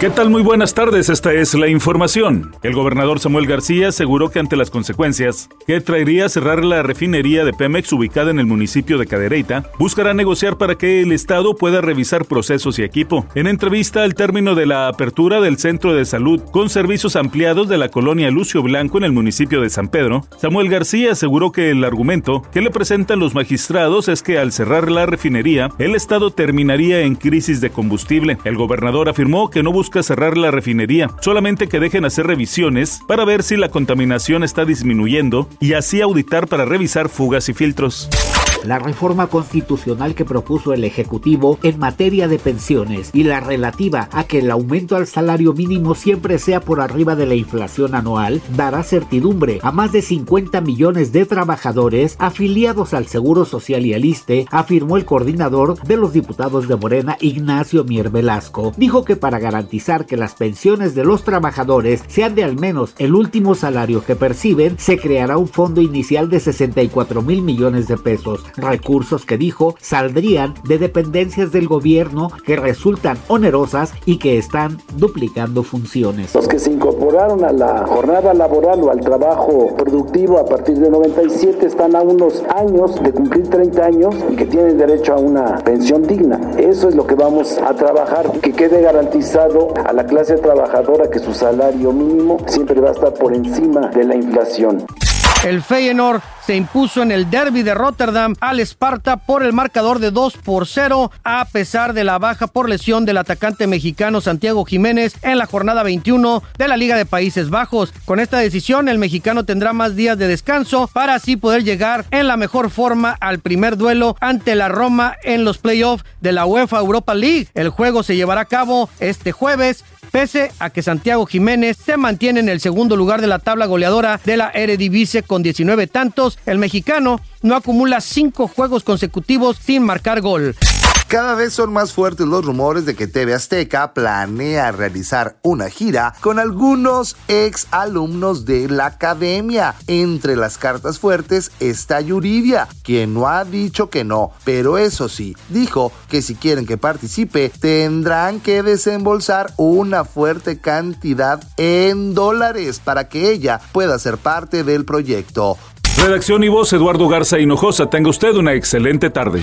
¿Qué tal? Muy buenas tardes, esta es la información. El gobernador Samuel García aseguró que ante las consecuencias que traería cerrar la refinería de Pemex ubicada en el municipio de Cadereyta, buscará negociar para que el Estado pueda revisar procesos y equipo. En entrevista al término de la apertura del centro de salud con servicios ampliados de la colonia Lucio Blanco en el municipio de San Pedro, Samuel García aseguró que el argumento que le presentan los magistrados es que al cerrar la refinería, el Estado terminaría en crisis de combustible. El gobernador afirmó que no busca cerrar la refinería, solamente que dejen hacer revisiones para ver si la contaminación está disminuyendo y así auditar para revisar fugas y filtros la reforma constitucional que propuso el Ejecutivo en materia de pensiones y la relativa a que el aumento al salario mínimo siempre sea por arriba de la inflación anual dará certidumbre a más de 50 millones de trabajadores afiliados al Seguro Social y al ISTE, afirmó el coordinador de los diputados de Morena, Ignacio Mier Velasco. Dijo que para garantizar que las pensiones de los trabajadores sean de al menos el último salario que perciben, se creará un fondo inicial de 64 mil millones de pesos recursos que dijo saldrían de dependencias del gobierno que resultan onerosas y que están duplicando funciones. Los que se incorporaron a la jornada laboral o al trabajo productivo a partir de 97 están a unos años de cumplir 30 años y que tienen derecho a una pensión digna. Eso es lo que vamos a trabajar, que quede garantizado a la clase trabajadora que su salario mínimo siempre va a estar por encima de la inflación. El Feyenoord se impuso en el derby de Rotterdam al Sparta por el marcador de 2 por 0, a pesar de la baja por lesión del atacante mexicano Santiago Jiménez en la jornada 21 de la Liga de Países Bajos. Con esta decisión, el mexicano tendrá más días de descanso para así poder llegar en la mejor forma al primer duelo ante la Roma en los playoffs de la UEFA Europa League. El juego se llevará a cabo este jueves pese a que Santiago Jiménez se mantiene en el segundo lugar de la tabla goleadora de la Eredivisie con 19 tantos, el mexicano no acumula cinco juegos consecutivos sin marcar gol. Cada vez son más fuertes los rumores de que TV Azteca planea realizar una gira con algunos ex alumnos de la academia. Entre las cartas fuertes está Yuridia, quien no ha dicho que no, pero eso sí, dijo que si quieren que participe tendrán que desembolsar una fuerte cantidad en dólares para que ella pueda ser parte del proyecto. Redacción y voz Eduardo Garza Hinojosa. Tenga usted una excelente tarde.